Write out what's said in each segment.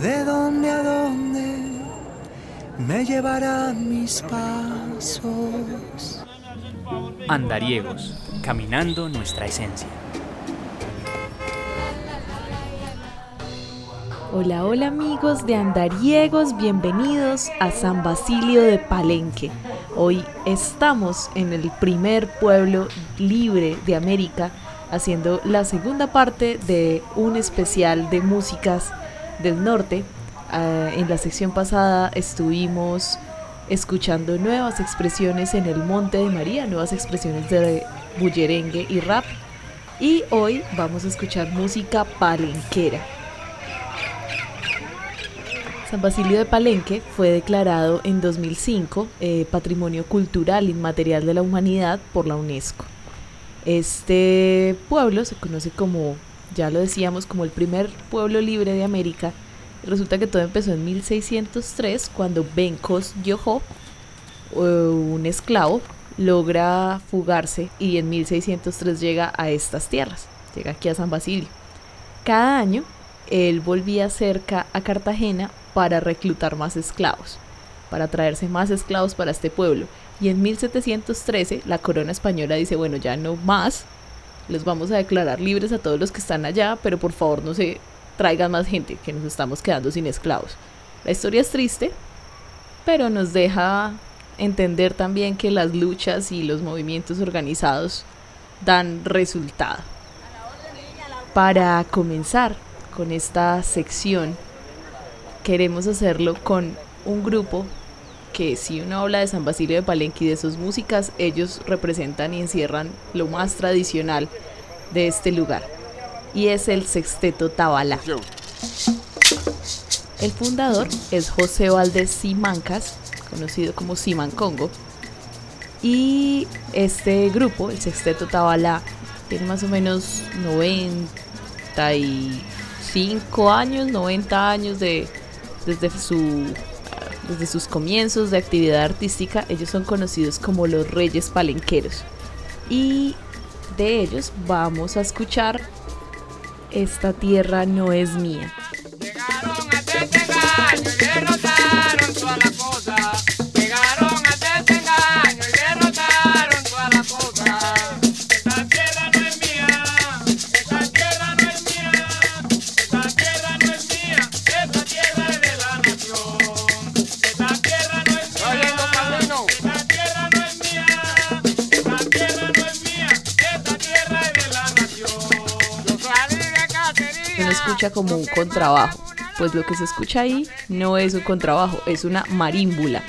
de dónde a dónde me llevarán mis pasos. Andariegos, caminando nuestra esencia. Hola, hola amigos de Andariegos, bienvenidos a San Basilio de Palenque. Hoy estamos en el primer pueblo libre de América haciendo la segunda parte de un especial de músicas del norte. Ah, en la sección pasada estuvimos escuchando nuevas expresiones en el Monte de María, nuevas expresiones de bullerengue y rap. Y hoy vamos a escuchar música palenquera. San Basilio de Palenque fue declarado en 2005 eh, Patrimonio Cultural Inmaterial de la Humanidad por la UNESCO. Este pueblo se conoce como, ya lo decíamos, como el primer pueblo libre de América. Resulta que todo empezó en 1603 cuando Bencos Yoho, eh, un esclavo, logra fugarse y en 1603 llega a estas tierras, llega aquí a San Basilio. Cada año él volvía cerca a Cartagena para reclutar más esclavos, para traerse más esclavos para este pueblo. Y en 1713 la corona española dice, bueno, ya no más, les vamos a declarar libres a todos los que están allá, pero por favor no se traigan más gente, que nos estamos quedando sin esclavos. La historia es triste, pero nos deja entender también que las luchas y los movimientos organizados dan resultado. Para comenzar con esta sección queremos hacerlo con un grupo que si uno habla de San Basilio de Palenque y de sus músicas, ellos representan y encierran lo más tradicional de este lugar. Y es el Sexteto Tabala. El fundador es José Valdés Simancas, conocido como Siman Congo. Y este grupo, el Sexteto Tabala, tiene más o menos 95 años, 90 años de, desde, su, desde sus comienzos de actividad artística, ellos son conocidos como los Reyes Palenqueros. Y de ellos vamos a escuchar Esta tierra no es mía. Como un contrabajo. Pues lo que se escucha ahí no es un contrabajo, es una marímbula,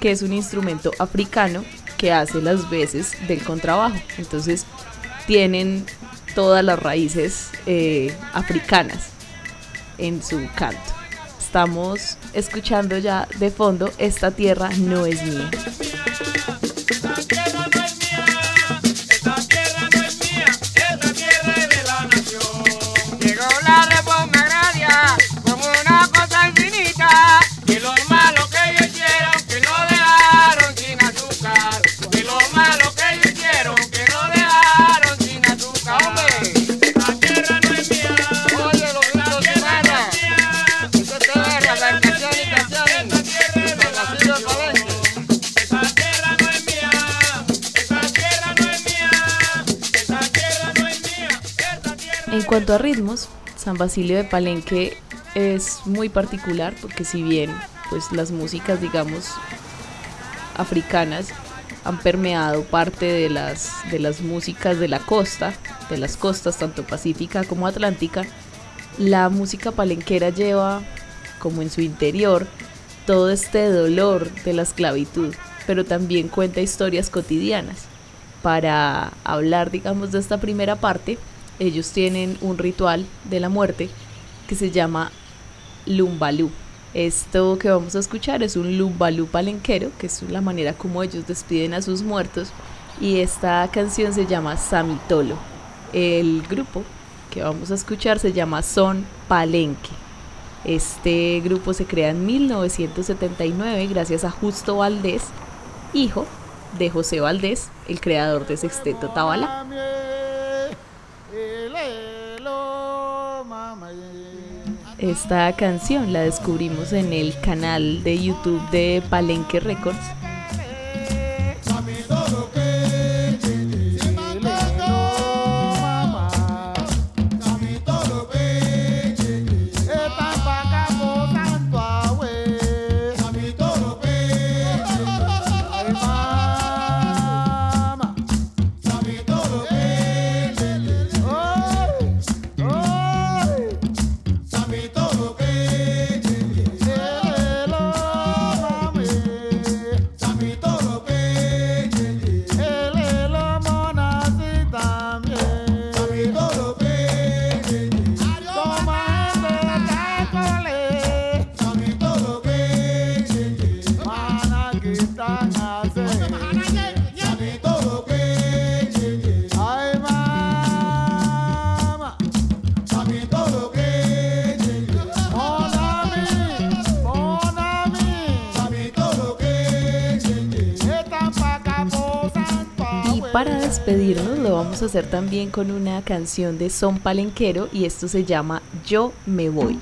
que es un instrumento africano que hace las veces del contrabajo. Entonces tienen todas las raíces eh, africanas en su canto. Estamos escuchando ya de fondo, esta tierra no es mía. Cuanto a ritmos, San Basilio de Palenque es muy particular porque si bien pues las músicas digamos africanas han permeado parte de las de las músicas de la costa, de las costas tanto pacífica como atlántica, la música palenquera lleva como en su interior todo este dolor de la esclavitud, pero también cuenta historias cotidianas. Para hablar, digamos, de esta primera parte, ellos tienen un ritual de la muerte que se llama Lumbalú. Esto que vamos a escuchar es un Lumbalú palenquero, que es la manera como ellos despiden a sus muertos. Y esta canción se llama Samitolo. El grupo que vamos a escuchar se llama Son Palenque. Este grupo se crea en 1979 gracias a Justo Valdés, hijo de José Valdés, el creador de Sexteto Tabala. Esta canción la descubrimos en el canal de YouTube de Palenque Records para despedirnos lo vamos a hacer también con una canción de Son Palenquero y esto se llama Yo me voy.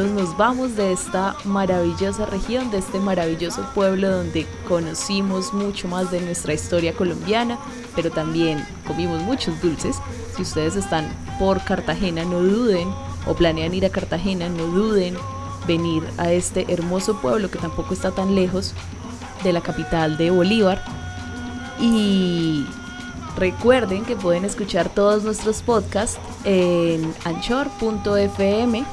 Nos vamos de esta maravillosa región, de este maravilloso pueblo donde conocimos mucho más de nuestra historia colombiana, pero también comimos muchos dulces. Si ustedes están por Cartagena, no duden, o planean ir a Cartagena, no duden venir a este hermoso pueblo que tampoco está tan lejos de la capital de Bolívar. Y recuerden que pueden escuchar todos nuestros podcasts en anchor.fm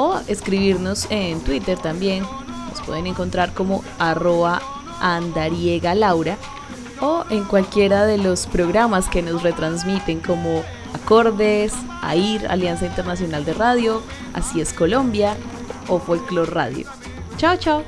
o escribirnos en Twitter también. Nos pueden encontrar como arroba andariega laura o en cualquiera de los programas que nos retransmiten como Acordes, AIR, Alianza Internacional de Radio, Así es Colombia o Folklore Radio. Chao, chao.